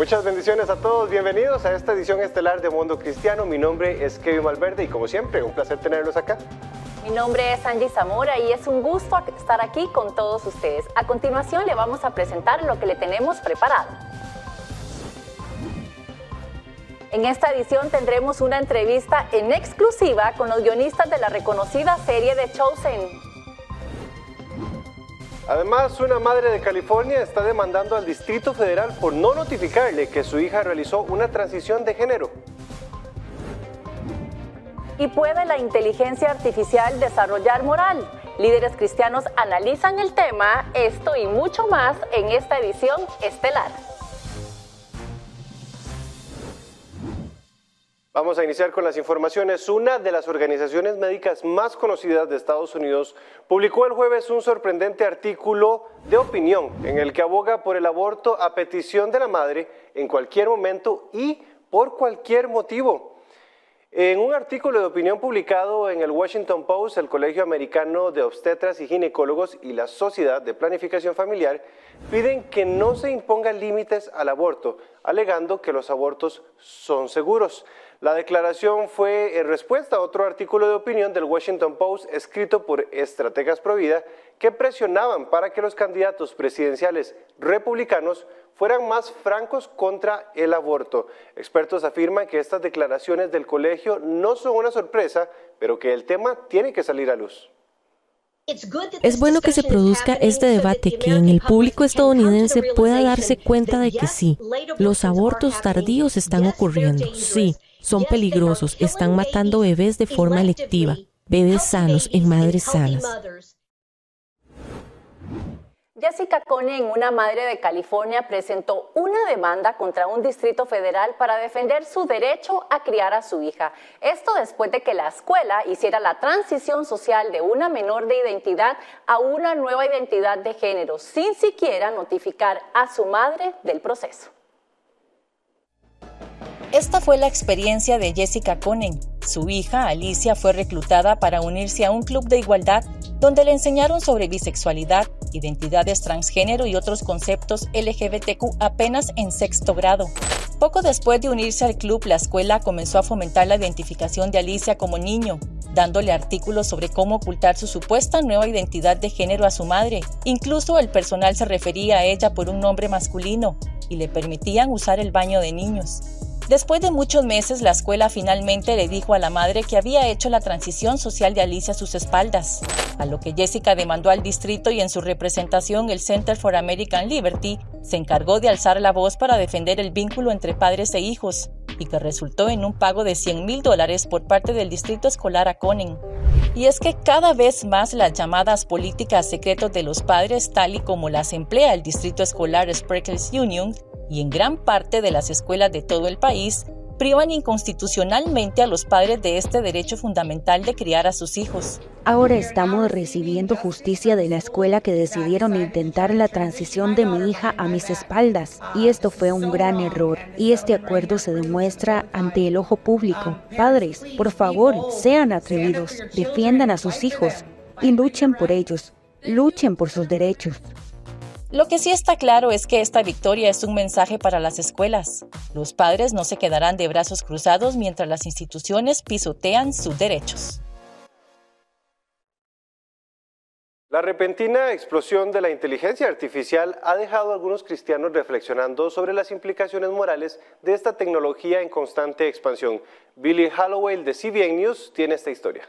Muchas bendiciones a todos, bienvenidos a esta edición estelar de Mundo Cristiano. Mi nombre es Kevin Malverde y como siempre, un placer tenerlos acá. Mi nombre es Angie Zamora y es un gusto estar aquí con todos ustedes. A continuación le vamos a presentar lo que le tenemos preparado. En esta edición tendremos una entrevista en exclusiva con los guionistas de la reconocida serie de Chosen. Además, una madre de California está demandando al Distrito Federal por no notificarle que su hija realizó una transición de género. ¿Y puede la inteligencia artificial desarrollar moral? Líderes cristianos analizan el tema, esto y mucho más en esta edición estelar. Vamos a iniciar con las informaciones. Una de las organizaciones médicas más conocidas de Estados Unidos publicó el jueves un sorprendente artículo de opinión en el que aboga por el aborto a petición de la madre en cualquier momento y por cualquier motivo. En un artículo de opinión publicado en el Washington Post, el Colegio Americano de Obstetras y Ginecólogos y la Sociedad de Planificación Familiar piden que no se impongan límites al aborto, alegando que los abortos son seguros. La declaración fue en respuesta a otro artículo de opinión del Washington Post escrito por estrategas Provida que presionaban para que los candidatos presidenciales republicanos fueran más francos contra el aborto. Expertos afirman que estas declaraciones del colegio no son una sorpresa, pero que el tema tiene que salir a luz. Es bueno que se produzca este debate, que en el público estadounidense pueda darse cuenta de que sí, los abortos tardíos están ocurriendo, sí, son peligrosos, están matando bebés de forma electiva, bebés sanos en madres sanas. Jessica Conen, una madre de California, presentó una demanda contra un distrito federal para defender su derecho a criar a su hija. Esto después de que la escuela hiciera la transición social de una menor de identidad a una nueva identidad de género, sin siquiera notificar a su madre del proceso. Esta fue la experiencia de Jessica Conen. Su hija, Alicia, fue reclutada para unirse a un club de igualdad donde le enseñaron sobre bisexualidad, identidades transgénero y otros conceptos LGBTQ apenas en sexto grado. Poco después de unirse al club, la escuela comenzó a fomentar la identificación de Alicia como niño, dándole artículos sobre cómo ocultar su supuesta nueva identidad de género a su madre. Incluso el personal se refería a ella por un nombre masculino y le permitían usar el baño de niños. Después de muchos meses, la escuela finalmente le dijo a la madre que había hecho la transición social de Alicia a sus espaldas, a lo que Jessica demandó al distrito y en su representación el Center for American Liberty se encargó de alzar la voz para defender el vínculo entre padres e hijos y que resultó en un pago de 100 mil dólares por parte del distrito escolar a Conen. Y es que cada vez más las llamadas políticas secretos de los padres, tal y como las emplea el distrito escolar Spreckles Union, y en gran parte de las escuelas de todo el país privan inconstitucionalmente a los padres de este derecho fundamental de criar a sus hijos. Ahora estamos recibiendo justicia de la escuela que decidieron intentar la transición de mi hija a mis espaldas. Y esto fue un gran error. Y este acuerdo se demuestra ante el ojo público. Padres, por favor, sean atrevidos, defiendan a sus hijos y luchen por ellos. Luchen por sus derechos. Lo que sí está claro es que esta victoria es un mensaje para las escuelas. Los padres no se quedarán de brazos cruzados mientras las instituciones pisotean sus derechos. La repentina explosión de la inteligencia artificial ha dejado a algunos cristianos reflexionando sobre las implicaciones morales de esta tecnología en constante expansión. Billy Hallowell de CBN News tiene esta historia.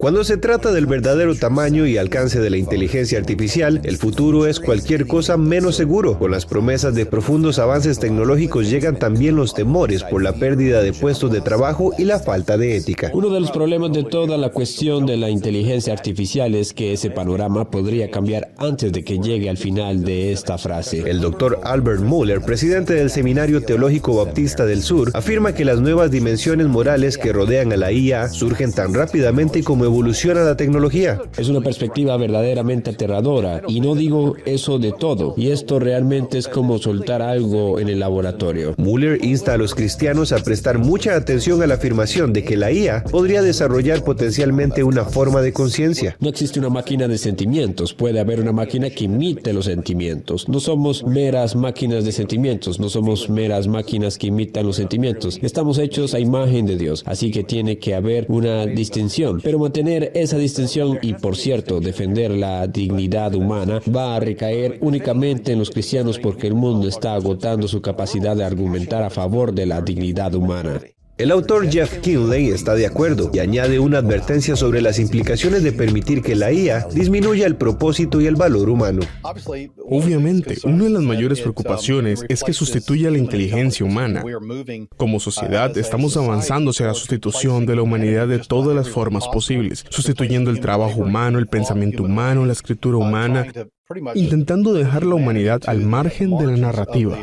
Cuando se trata del verdadero tamaño y alcance de la inteligencia artificial, el futuro es cualquier cosa menos seguro. Con las promesas de profundos avances tecnológicos llegan también los temores por la pérdida de puestos de trabajo y la falta de ética. Uno de los problemas de toda la cuestión de la inteligencia artificial es que ese panorama podría cambiar antes de que llegue al final de esta frase. El doctor Albert Muller, presidente del Seminario Teológico Baptista del Sur, afirma que las nuevas dimensiones morales que rodean a la IA surgen tan rápidamente como evoluciona la tecnología. Es una perspectiva verdaderamente aterradora y no digo eso de todo. Y esto realmente es como soltar algo en el laboratorio. Muller insta a los cristianos a prestar mucha atención a la afirmación de que la IA podría desarrollar potencialmente una forma de conciencia. No existe una máquina de sentimientos, puede haber una máquina que imite los sentimientos. No somos meras máquinas de sentimientos, no somos meras máquinas que imitan los sentimientos. Estamos hechos a imagen de Dios, así que tiene que haber una distinción. Pero mantener esa distinción y, por cierto, defender la dignidad humana va a recaer únicamente en los cristianos porque el mundo está agotando su capacidad de argumentar a favor de la dignidad humana. El autor Jeff Kinley está de acuerdo y añade una advertencia sobre las implicaciones de permitir que la IA disminuya el propósito y el valor humano. Obviamente, una de las mayores preocupaciones es que sustituya la inteligencia humana. Como sociedad, estamos avanzando hacia la sustitución de la humanidad de todas las formas posibles, sustituyendo el trabajo humano, el pensamiento humano, la escritura humana, intentando dejar la humanidad al margen de la narrativa.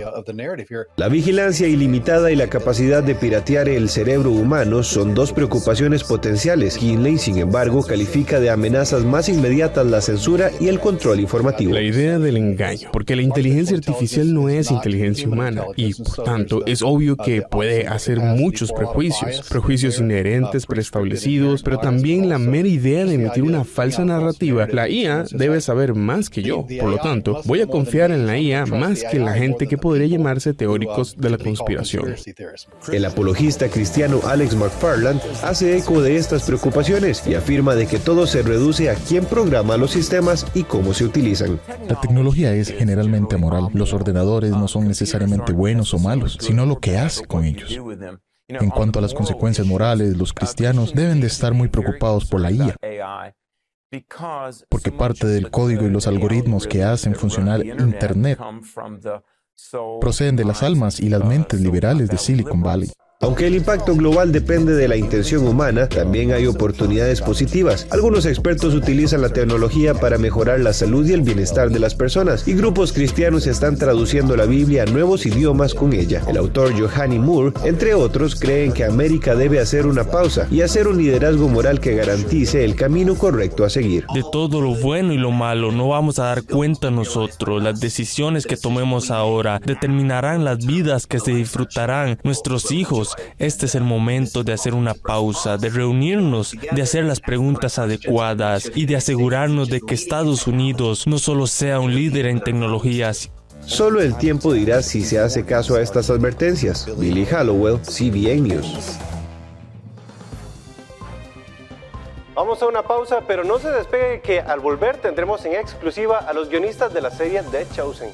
La vigilancia ilimitada y la capacidad de piratear el cerebro humano son dos preocupaciones potenciales. Kinley, sin embargo, califica de amenazas más inmediatas la censura y el control informativo. La idea del engaño, porque la inteligencia artificial no es inteligencia humana y, por tanto, es obvio que puede hacer muchos prejuicios, prejuicios inherentes, preestablecidos, pero también la mera idea de emitir una falsa narrativa. La IA debe saber más que yo por lo tanto, voy a confiar en la IA más que en la gente que podría llamarse teóricos de la conspiración. El apologista cristiano Alex McFarland hace eco de estas preocupaciones y afirma de que todo se reduce a quién programa los sistemas y cómo se utilizan. La tecnología es generalmente moral. Los ordenadores no son necesariamente buenos o malos, sino lo que hace con ellos. En cuanto a las consecuencias morales, los cristianos deben de estar muy preocupados por la IA porque parte del código y los algoritmos que hacen funcionar Internet proceden de las almas y las mentes liberales de Silicon Valley. Aunque el impacto global depende de la intención humana, también hay oportunidades positivas. Algunos expertos utilizan la tecnología para mejorar la salud y el bienestar de las personas, y grupos cristianos están traduciendo la Biblia a nuevos idiomas con ella. El autor Johanny Moore, entre otros, creen que América debe hacer una pausa y hacer un liderazgo moral que garantice el camino correcto a seguir. De todo lo bueno y lo malo no vamos a dar cuenta nosotros. Las decisiones que tomemos ahora determinarán las vidas que se disfrutarán nuestros hijos este es el momento de hacer una pausa, de reunirnos, de hacer las preguntas adecuadas y de asegurarnos de que Estados Unidos no solo sea un líder en tecnologías, Solo el tiempo dirá si se hace caso a estas advertencias. Billy Hallowell, CBN News. Vamos a una pausa, pero no se despegue que al volver tendremos en exclusiva a los guionistas de la serie The Chosen.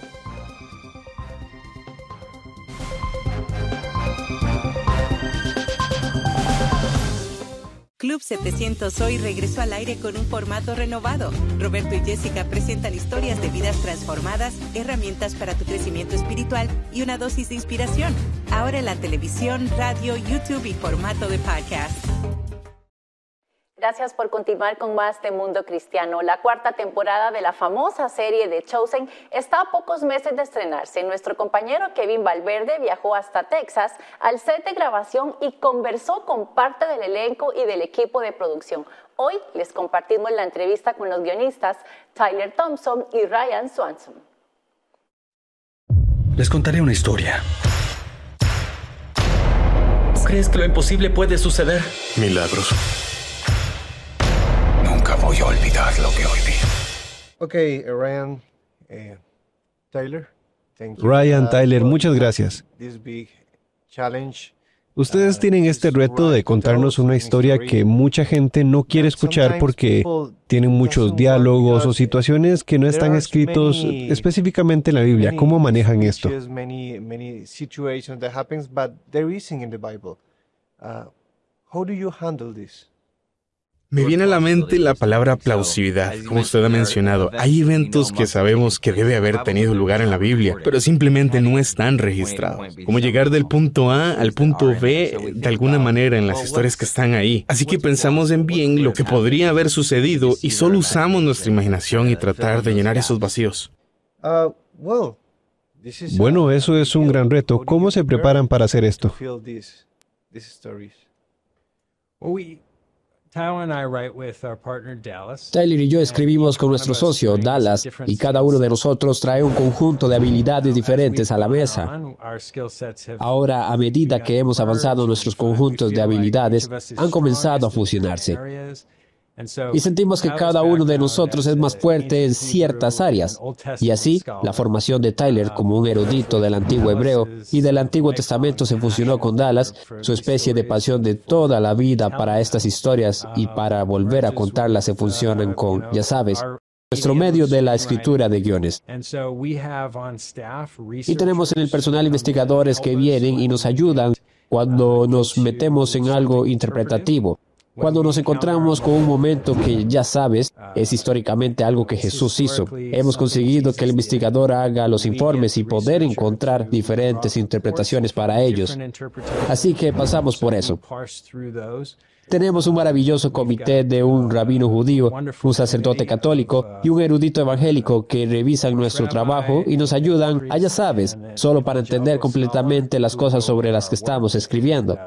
Club 700 hoy regresó al aire con un formato renovado. Roberto y Jessica presentan historias de vidas transformadas, herramientas para tu crecimiento espiritual y una dosis de inspiración. Ahora en la televisión, radio, YouTube y formato de podcast. Gracias por continuar con más de Mundo Cristiano. La cuarta temporada de la famosa serie de Chosen está a pocos meses de estrenarse. Nuestro compañero Kevin Valverde viajó hasta Texas al set de grabación y conversó con parte del elenco y del equipo de producción. Hoy les compartimos la entrevista con los guionistas Tyler Thompson y Ryan Swanson. Les contaré una historia. ¿Crees que lo imposible puede suceder? Milagros voy a olvidar lo que hoy vi. Ok, Ryan, eh, Tyler. Ryan, Tyler, muchas gracias. Ustedes tienen este reto de contarnos una historia que mucha gente no quiere escuchar porque tienen muchos diálogos o situaciones que no están escritos específicamente en la Biblia. ¿Cómo manejan esto? How do you handle this? Me viene a la mente la palabra plausibilidad, como usted ha mencionado. Hay eventos que sabemos que debe haber tenido lugar en la Biblia, pero simplemente no están registrados. Como llegar del punto A al punto B de alguna manera en las historias que están ahí. Así que pensamos en bien lo que podría haber sucedido y solo usamos nuestra imaginación y tratar de llenar esos vacíos. Bueno, eso es un gran reto. ¿Cómo se preparan para hacer esto? Tyler y yo escribimos con nuestro socio, Dallas, y cada uno de nosotros trae un conjunto de habilidades diferentes a la mesa. Ahora, a medida que hemos avanzado nuestros conjuntos de habilidades, han comenzado a fusionarse. Y sentimos que cada uno de nosotros es más fuerte en ciertas áreas. Y así, la formación de Tyler como un erudito del antiguo hebreo y del Antiguo Testamento se fusionó con Dallas, su especie de pasión de toda la vida para estas historias y para volver a contarlas se funcionan con, ya sabes, nuestro medio de la escritura de guiones. Y tenemos en el personal investigadores que vienen y nos ayudan cuando nos metemos en algo interpretativo. Cuando nos encontramos con un momento que ya sabes, es históricamente algo que Jesús hizo. Hemos conseguido que el investigador haga los informes y poder encontrar diferentes interpretaciones para ellos. Así que pasamos por eso. Tenemos un maravilloso comité de un rabino judío, un sacerdote católico y un erudito evangélico que revisan nuestro trabajo y nos ayudan, a, ya sabes, solo para entender completamente las cosas sobre las que estamos escribiendo.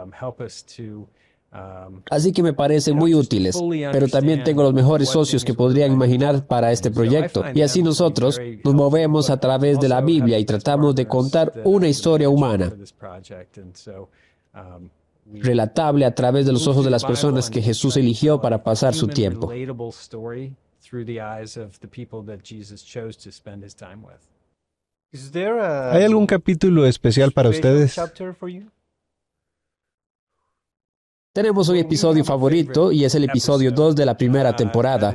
Así que me parecen muy útiles, pero también tengo los mejores socios que podrían imaginar para este proyecto. Y así nosotros nos movemos a través de la Biblia y tratamos de contar una historia humana, relatable a través de los ojos de las personas que Jesús eligió para pasar su tiempo. ¿Hay algún capítulo especial para ustedes? Tenemos un episodio favorito y es el episodio 2 de la primera temporada.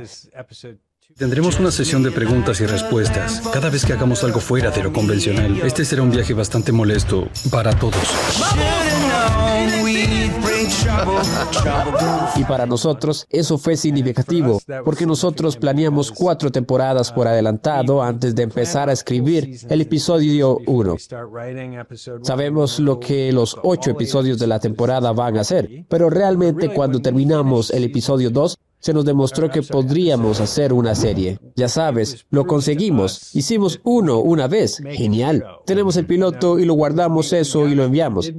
Tendremos una sesión de preguntas y respuestas cada vez que hagamos algo fuera de lo convencional. Este será un viaje bastante molesto para todos. Y para nosotros eso fue significativo, porque nosotros planeamos cuatro temporadas por adelantado antes de empezar a escribir el episodio 1. Sabemos lo que los ocho episodios de la temporada van a ser, pero realmente cuando terminamos el episodio 2, se nos demostró que podríamos hacer una serie. Ya sabes, lo conseguimos. Hicimos uno una vez. Genial. Tenemos el piloto y lo guardamos eso y lo enviamos.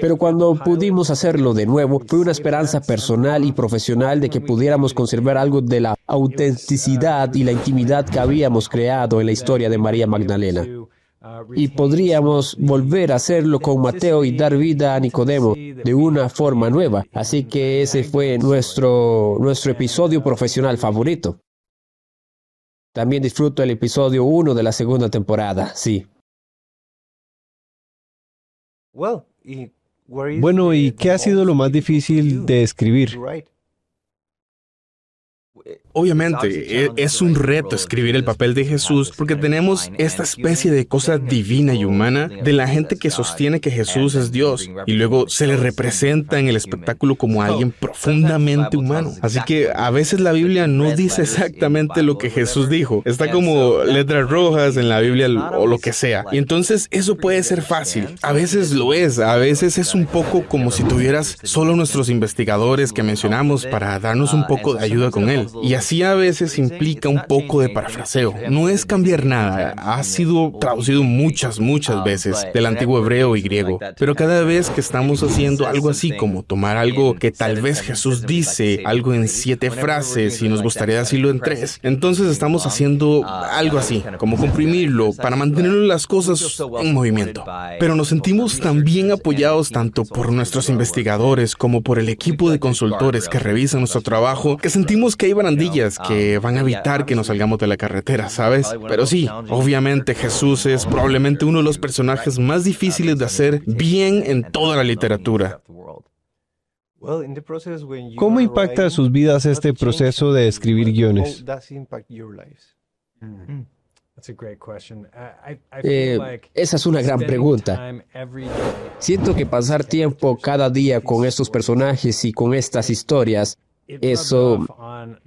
Pero cuando pudimos hacerlo de nuevo, fue una esperanza personal y profesional de que pudiéramos conservar algo de la autenticidad y la intimidad que habíamos creado en la historia de María Magdalena y podríamos volver a hacerlo con Mateo y dar vida a Nicodemo de una forma nueva. Así que ese fue nuestro, nuestro episodio profesional favorito. También disfruto el episodio 1 de la segunda temporada, sí. Bueno, ¿y qué ha sido lo más difícil de escribir? Obviamente, e, es un reto escribir el papel de Jesús porque tenemos esta especie de cosa divina y humana de la gente que sostiene que Jesús es Dios y luego se le representa en el espectáculo como alguien profundamente humano. Así que a veces la Biblia no dice exactamente lo que Jesús dijo. Está como letras rojas en la Biblia o lo que sea. Y entonces eso puede ser fácil. A veces lo es. A veces es un poco como si tuvieras solo nuestros investigadores que mencionamos para darnos un poco de ayuda con él. Y así a veces implica un poco de parafraseo. No es cambiar nada. Ha sido traducido muchas, muchas veces del antiguo hebreo y griego. Pero cada vez que estamos haciendo algo así como tomar algo que tal vez Jesús dice, algo en siete frases y nos gustaría decirlo en tres, entonces estamos haciendo algo así, como comprimirlo para mantener las cosas en movimiento. Pero nos sentimos también apoyados tanto por nuestros investigadores como por el equipo de consultores que revisan nuestro trabajo, que sentimos que hay barandillas que van a evitar que nos salgamos de la carretera, ¿sabes? Pero sí, obviamente Jesús es probablemente uno de los personajes más difíciles de hacer bien en toda la literatura. ¿Cómo impacta sus vidas este proceso de escribir guiones? Eh, esa es una gran pregunta. Siento que pasar tiempo cada día con estos personajes y con estas historias eso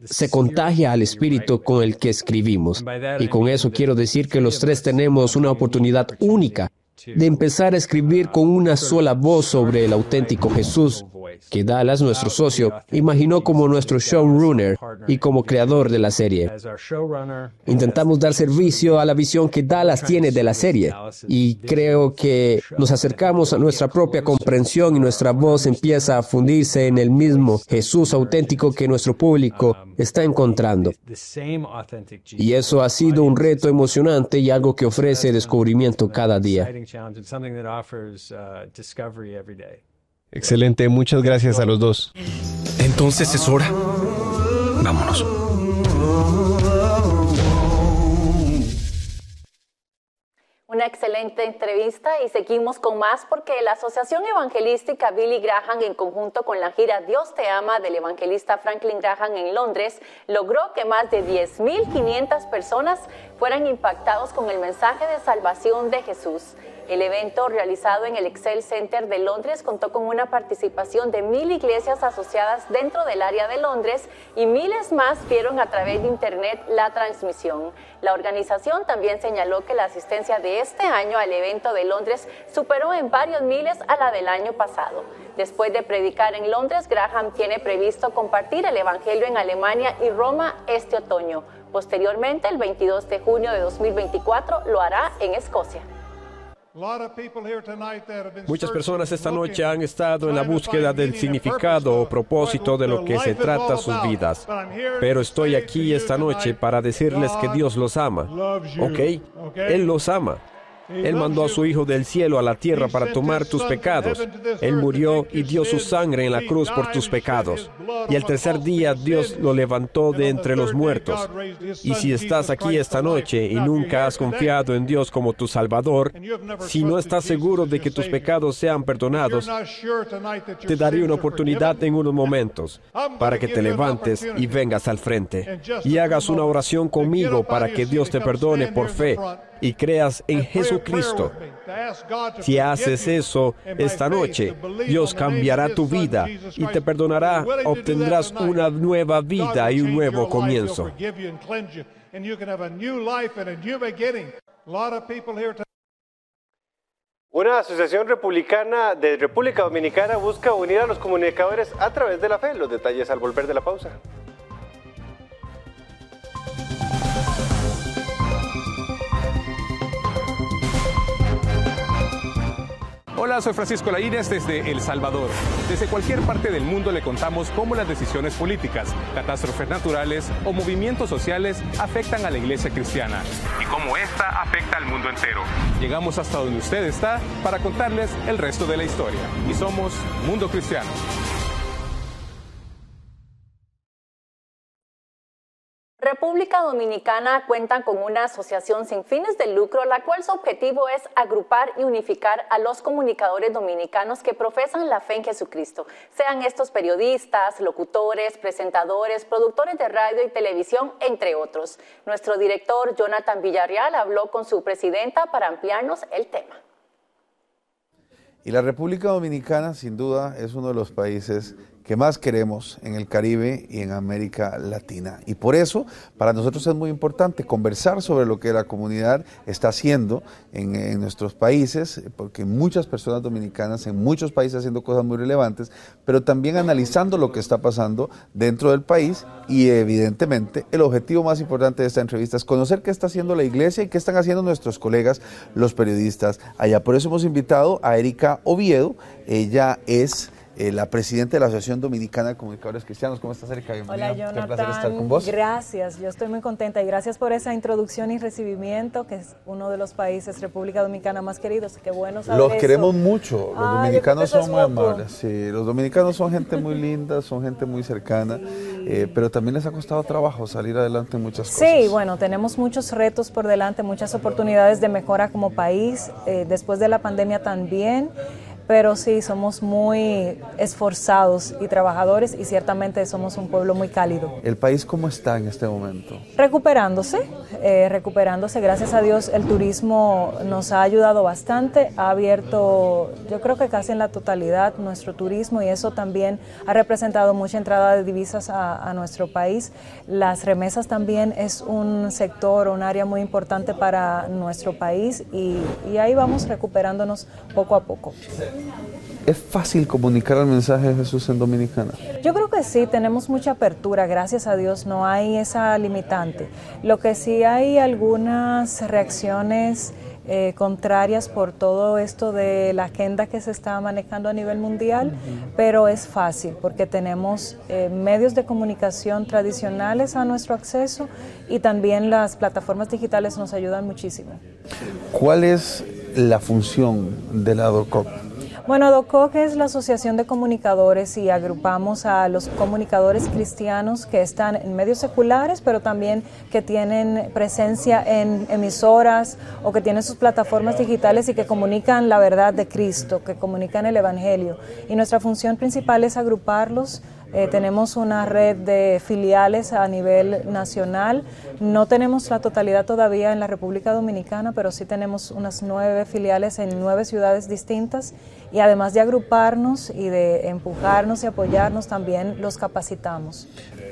se contagia al espíritu con el que escribimos. Y con eso quiero decir que los tres tenemos una oportunidad única de empezar a escribir con una sola voz sobre el auténtico Jesús que Dallas, nuestro socio, imaginó como nuestro showrunner y como creador de la serie. Intentamos dar servicio a la visión que Dallas tiene de la serie y creo que nos acercamos a nuestra propia comprensión y nuestra voz empieza a fundirse en el mismo Jesús auténtico que nuestro público está encontrando. Y eso ha sido un reto emocionante y algo que ofrece descubrimiento cada día. Excelente, muchas gracias a los dos. Entonces es hora. Vámonos. Una excelente entrevista y seguimos con más porque la Asociación Evangelística Billy Graham en conjunto con la gira Dios te ama del evangelista Franklin Graham en Londres logró que más de 10.500 personas fueran impactados con el mensaje de salvación de Jesús. El evento realizado en el Excel Center de Londres contó con una participación de mil iglesias asociadas dentro del área de Londres y miles más vieron a través de Internet la transmisión. La organización también señaló que la asistencia de este año al evento de Londres superó en varios miles a la del año pasado. Después de predicar en Londres, Graham tiene previsto compartir el Evangelio en Alemania y Roma este otoño. Posteriormente, el 22 de junio de 2024, lo hará en Escocia. Muchas personas esta noche han estado en la búsqueda del significado o propósito de lo que se trata sus vidas. Pero estoy aquí esta noche para decirles que Dios los ama. ¿Ok? Él los ama. Él mandó a su Hijo del cielo a la tierra para tomar tus pecados. Él murió y dio su sangre en la cruz por tus pecados. Y el tercer día Dios lo levantó de entre los muertos. Y si estás aquí esta noche y nunca has confiado en Dios como tu Salvador, si no estás seguro de que tus pecados sean perdonados, te daré una oportunidad en unos momentos para que te levantes y vengas al frente y hagas una oración conmigo para que Dios te perdone por fe y creas en Jesucristo. Si haces eso esta noche, Dios cambiará tu vida y te perdonará, obtendrás una nueva vida y un nuevo comienzo. Una asociación republicana de República Dominicana busca unir a los comunicadores a través de la fe. Los detalles al volver de la pausa. Hola, soy Francisco Laínez desde El Salvador. Desde cualquier parte del mundo le contamos cómo las decisiones políticas, catástrofes naturales o movimientos sociales afectan a la iglesia cristiana y cómo esta afecta al mundo entero. Llegamos hasta donde usted está para contarles el resto de la historia. Y somos Mundo Cristiano. República Dominicana cuenta con una asociación sin fines de lucro, la cual su objetivo es agrupar y unificar a los comunicadores dominicanos que profesan la fe en Jesucristo, sean estos periodistas, locutores, presentadores, productores de radio y televisión, entre otros. Nuestro director Jonathan Villarreal habló con su presidenta para ampliarnos el tema. Y la República Dominicana, sin duda, es uno de los países que más queremos en el Caribe y en América Latina. Y por eso, para nosotros es muy importante conversar sobre lo que la comunidad está haciendo en, nuestros países, porque muchas personas dominicanas en muchos países haciendo cosas muy relevantes, pero también analizando lo que está pasando dentro del país y evidentemente el objetivo más importante de esta entrevista es conocer qué está haciendo la iglesia y qué están haciendo nuestros colegas, los periodistas allá. Por eso hemos invitado a Erika Oviedo, ella es eh, la presidenta de la Asociación Dominicana de Comunicadores Cristianos. ¿Cómo estás, Erika? Hola, Jonathan. Qué placer estar con vos. Gracias, yo estoy muy contenta y gracias por esa introducción y recibimiento, que es uno de los países, República Dominicana, más queridos. Qué bueno saber Los queremos mucho. Los dominicanos son muy amables. Sí, los dominicanos son gente muy linda, son gente muy cercana, eh, pero también les ha costado trabajo salir adelante en muchas cosas. Sí, bueno, tenemos muchos retos por delante, muchas oportunidades de mejora como país, eh, después de la pandemia también pero sí, somos muy esforzados y trabajadores y ciertamente somos un pueblo muy cálido. ¿El país cómo está en este momento? Recuperándose, eh, recuperándose. Gracias a Dios el turismo nos ha ayudado bastante, ha abierto yo creo que casi en la totalidad nuestro turismo y eso también ha representado mucha entrada de divisas a, nuestro país. Las remesas también es un sector, un área muy importante para nuestro país y, y ahí vamos recuperándonos poco a poco. ¿Es fácil comunicar el mensaje de Jesús en Dominicana? Yo creo que sí, tenemos mucha apertura, gracias a Dios no hay esa limitante. Lo que sí hay algunas reacciones eh, contrarias por todo esto de la agenda que se está manejando a nivel mundial, pero es fácil porque tenemos eh, medios de comunicación tradicionales a nuestro acceso y también las plataformas digitales nos ayudan muchísimo. ¿Cuál es la función de la DOCOP? Bueno, DOCOC es la Asociación de Comunicadores y agrupamos a los comunicadores cristianos que están en medios seculares, pero también que tienen presencia en emisoras o que tienen sus plataformas digitales y que comunican la verdad de Cristo, que comunican el Evangelio. Y nuestra función principal es agruparlos eh, tenemos una red de filiales a nivel nacional. No tenemos la totalidad todavía en la República Dominicana, pero sí tenemos unas nueve filiales en nueve ciudades distintas. Y además de agruparnos y de empujarnos y apoyarnos, también los capacitamos.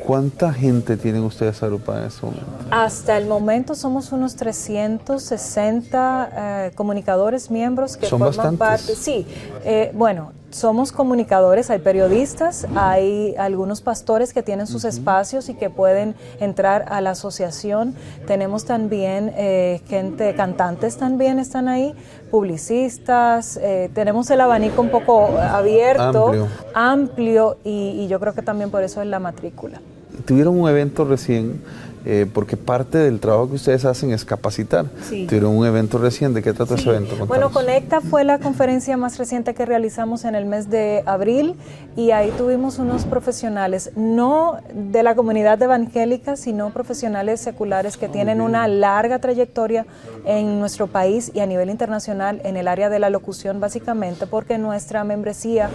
¿Cuánta gente tienen ustedes agrupada en este momento? Hasta el momento somos unos 360 eh, comunicadores, miembros que forman parte. Sí, eh, bueno, somos comunicadores, hay periodistas, hay algunos pastores que tienen sus espacios y que pueden entrar a la asociación. Tenemos también eh, gente, cantantes también están ahí, publicistas, eh, tenemos el abanico un poco abierto, amplio, y, y yo creo que también por eso es la matrícula. Tuvieron un evento recién eh, porque parte del trabajo que ustedes hacen es capacitar. Tuvieron un evento recién, ¿de qué trata ese evento? Bueno, Conecta fue la conferencia más reciente que realizamos en el mes de abril y ahí tuvimos unos profesionales, no de la comunidad evangélica, sino profesionales seculares que tienen una larga trayectoria en nuestro país y a nivel internacional en el área de la locución, básicamente porque nuestra membresía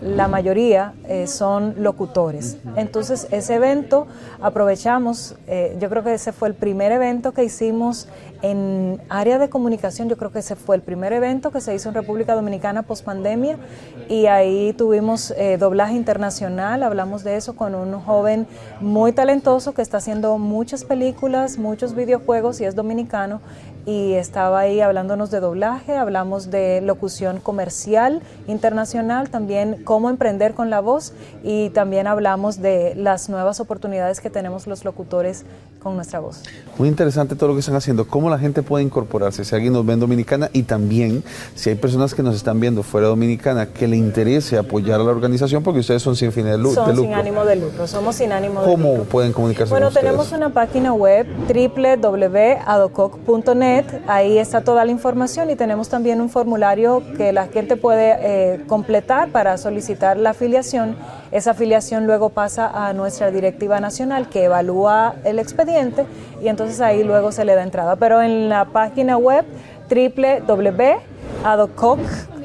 la mayoría eh, son locutores. Entonces, ese evento aprovechamos, eh, yo creo que ese fue el primer evento que hicimos en área de comunicación, yo creo que ese fue el primer evento que se hizo en República Dominicana post pandemia. Y ahí tuvimos eh, doblaje internacional, hablamos de eso con un joven muy talentoso que está haciendo muchas películas, muchos videojuegos y es dominicano y estaba ahí hablándonos de doblaje, hablamos de locución comercial internacional, también cómo emprender con la voz y también hablamos de las nuevas oportunidades que tenemos los locutores con nuestra voz. Muy interesante todo lo que están haciendo, cómo la gente puede incorporarse, si alguien nos ve en Dominicana y también si hay personas que nos están viendo fuera de Dominicana que le interese apoyar a la organización porque ustedes son sin fines de, lucro. Son sin ánimo de lucro, somos sin ánimo de lucro. ¿Cómo pueden comunicarse bueno, con ustedes? Bueno, tenemos una página web www.adococ.net ahí está toda la información y tenemos también un formulario que la gente puede eh, completar para solicitar la afiliación. Esa afiliación luego pasa a nuestra directiva nacional que evalúa el expediente y entonces ahí luego se le da entrada. Pero en la página web www.adococ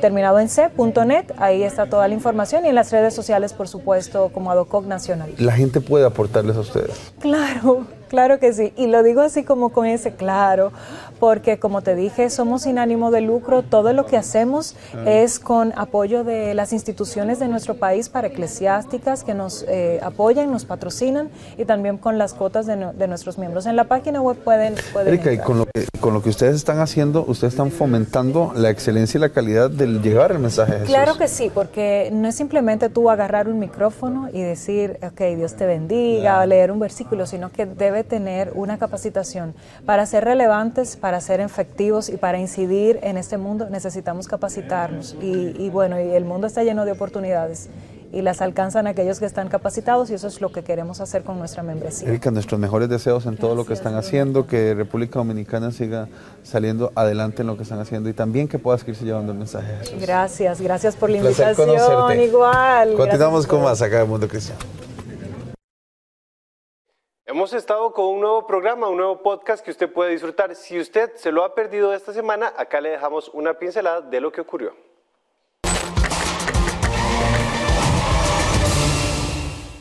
terminado en c.net, ahí está toda la información y en las redes sociales, por supuesto, como Adococ Nacional. La gente puede aportarles a ustedes. Claro, claro que sí. Y lo digo así como con ese claro, porque como te dije, somos sin ánimo de lucro. Todo lo que hacemos es con apoyo de las instituciones de nuestro país para eclesiásticas que nos eh, apoyan, nos patrocinan y también con las cuotas de, nuestros miembros. En la página web pueden... pueden Erika, y con lo, que, con lo que ustedes están haciendo, ustedes están fomentando la excelencia y la calidad del llevar el mensaje de Jesús. Claro que sí, porque no es simplemente tú agarrar un micrófono y decir, ok, Dios te bendiga, o leer un versículo, sino que debe tener una capacitación. Para ser relevantes, para ser efectivos y para incidir en este mundo necesitamos capacitarnos. Y, y bueno, y el mundo está lleno de oportunidades y las alcanzan aquellos que están capacitados y eso es lo que queremos hacer con nuestra membresía. Erika, nuestros mejores deseos en todo lo que están haciendo, que República Dominicana siga saliendo adelante en lo que están haciendo y también que puedas irse llevando el mensaje de. Gracias, gracias por la invitación. Igual. Continuamos con más acá en Mundo Cristiano. Hemos estado con un nuevo programa, un nuevo podcast que usted puede disfrutar. Si usted se lo ha perdido esta semana, acá le dejamos una pincelada de lo que ocurrió.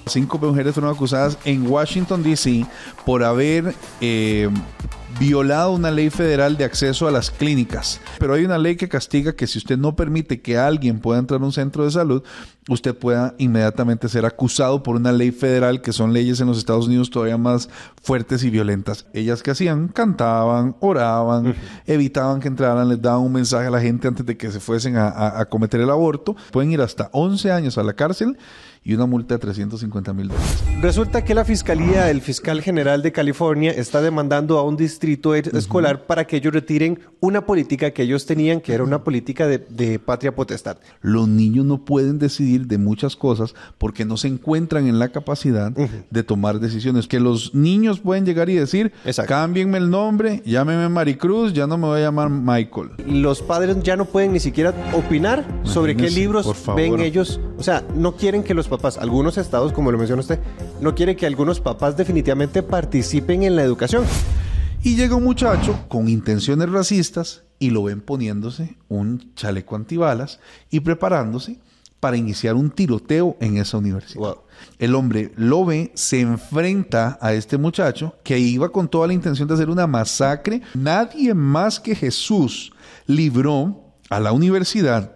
Cinco mujeres fueron acusadas en Washington, D.C. por haber eh, violado una ley federal de acceso a las clínicas. Pero hay una ley que castiga que si usted no permite que alguien pueda entrar a un centro de salud, usted pueda inmediatamente ser acusado por una ley federal, que son leyes en los Estados Unidos todavía más fuertes y violentas. Ellas que hacían, cantaban, oraban, evitaban que entraran, les daban un mensaje a la gente antes de que se fuesen a, a cometer el aborto. Pueden ir hasta 11 años a la cárcel y una multa de 350 mil dólares. Resulta que la Fiscalía, el fiscal general de California, está demandando a un distrito escolar para que ellos retiren una política que ellos tenían, que era una política de, patria potestad. Los niños no pueden decidir de muchas cosas porque no se encuentran en la capacidad de tomar decisiones. Que los niños pueden llegar y decir, cámbienme el nombre, llámeme Maricruz, ya no me voy a llamar Michael. Los padres ya no pueden ni siquiera opinar sobre qué libros ven ellos. O sea, no quieren que los papás, algunos estados, como lo menciona usted, no quiere que algunos papás definitivamente participen en la educación. Y llega un muchacho con intenciones racistas y lo ven poniéndose un chaleco antibalas y preparándose para iniciar un tiroteo en esa universidad. El hombre lo ve, se enfrenta a este muchacho que iba con toda la intención de hacer una masacre. Nadie más que Jesús libró a la universidad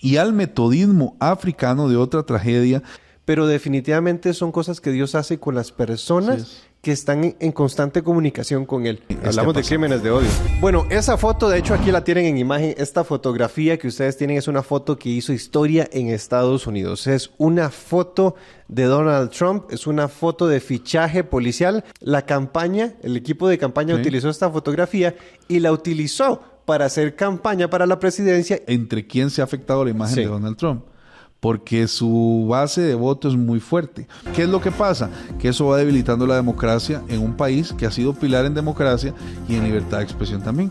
y al metodismo africano de otra tragedia. Pero definitivamente son cosas que Dios hace con las personas que están en constante comunicación con Él. Hablamos de crímenes de odio. Bueno, esa foto, de hecho, aquí la tienen en imagen. Esta fotografía que ustedes tienen es una foto que hizo historia en Estados Unidos. Es una foto de Donald Trump, es una foto de fichaje policial. La campaña, el equipo de campaña utilizó esta fotografía y la utilizó para hacer campaña para la presidencia. ¿Entre quién se ha afectado la imagen de Donald Trump? Porque su base de voto es muy fuerte. ¿Qué es lo que pasa? Que eso va debilitando la democracia en un país que ha sido pilar en democracia y en libertad de expresión también.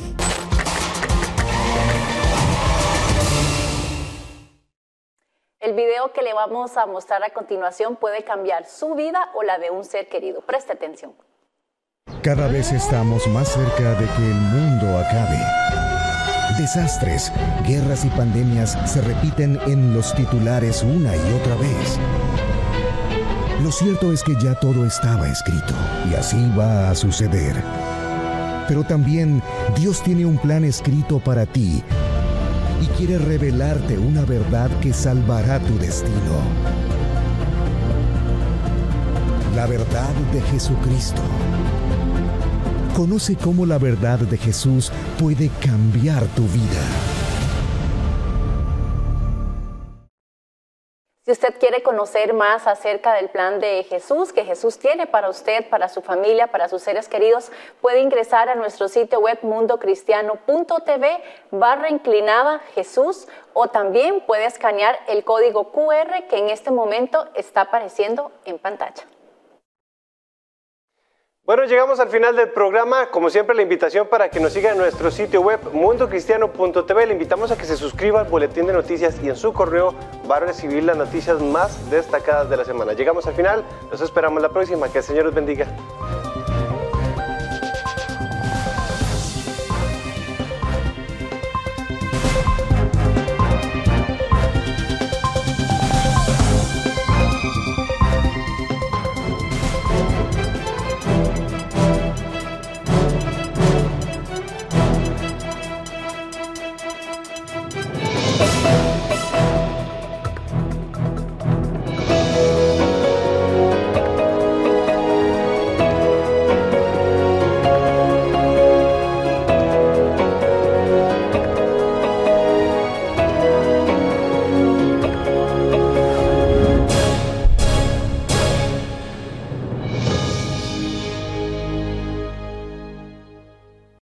El video que le vamos a mostrar a continuación puede cambiar su vida o la de un ser querido. Preste atención. Cada vez estamos más cerca de que el mundo acabe. Desastres, guerras y pandemias se repiten en los titulares una y otra vez. Lo cierto es que ya todo estaba escrito y así va a suceder. Pero también Dios tiene un plan escrito para ti y quiere revelarte una verdad que salvará tu destino. La verdad de Jesucristo. Conoce cómo la verdad de Jesús puede cambiar tu vida. Si usted quiere conocer más acerca del plan de Jesús que Jesús tiene para usted, para su familia, para sus seres queridos, puede ingresar a nuestro sitio web mundocristiano.tv barra inclinada Jesús o también puede escanear el código QR que en este momento está apareciendo en pantalla. Bueno, llegamos al final del programa. Como siempre, la invitación para que nos siga en nuestro sitio web mundocristiano.tv. Le invitamos a que se suscriba al boletín de noticias y en su correo va a recibir las noticias más destacadas de la semana. Llegamos al final. Los esperamos la próxima. Que el Señor los bendiga.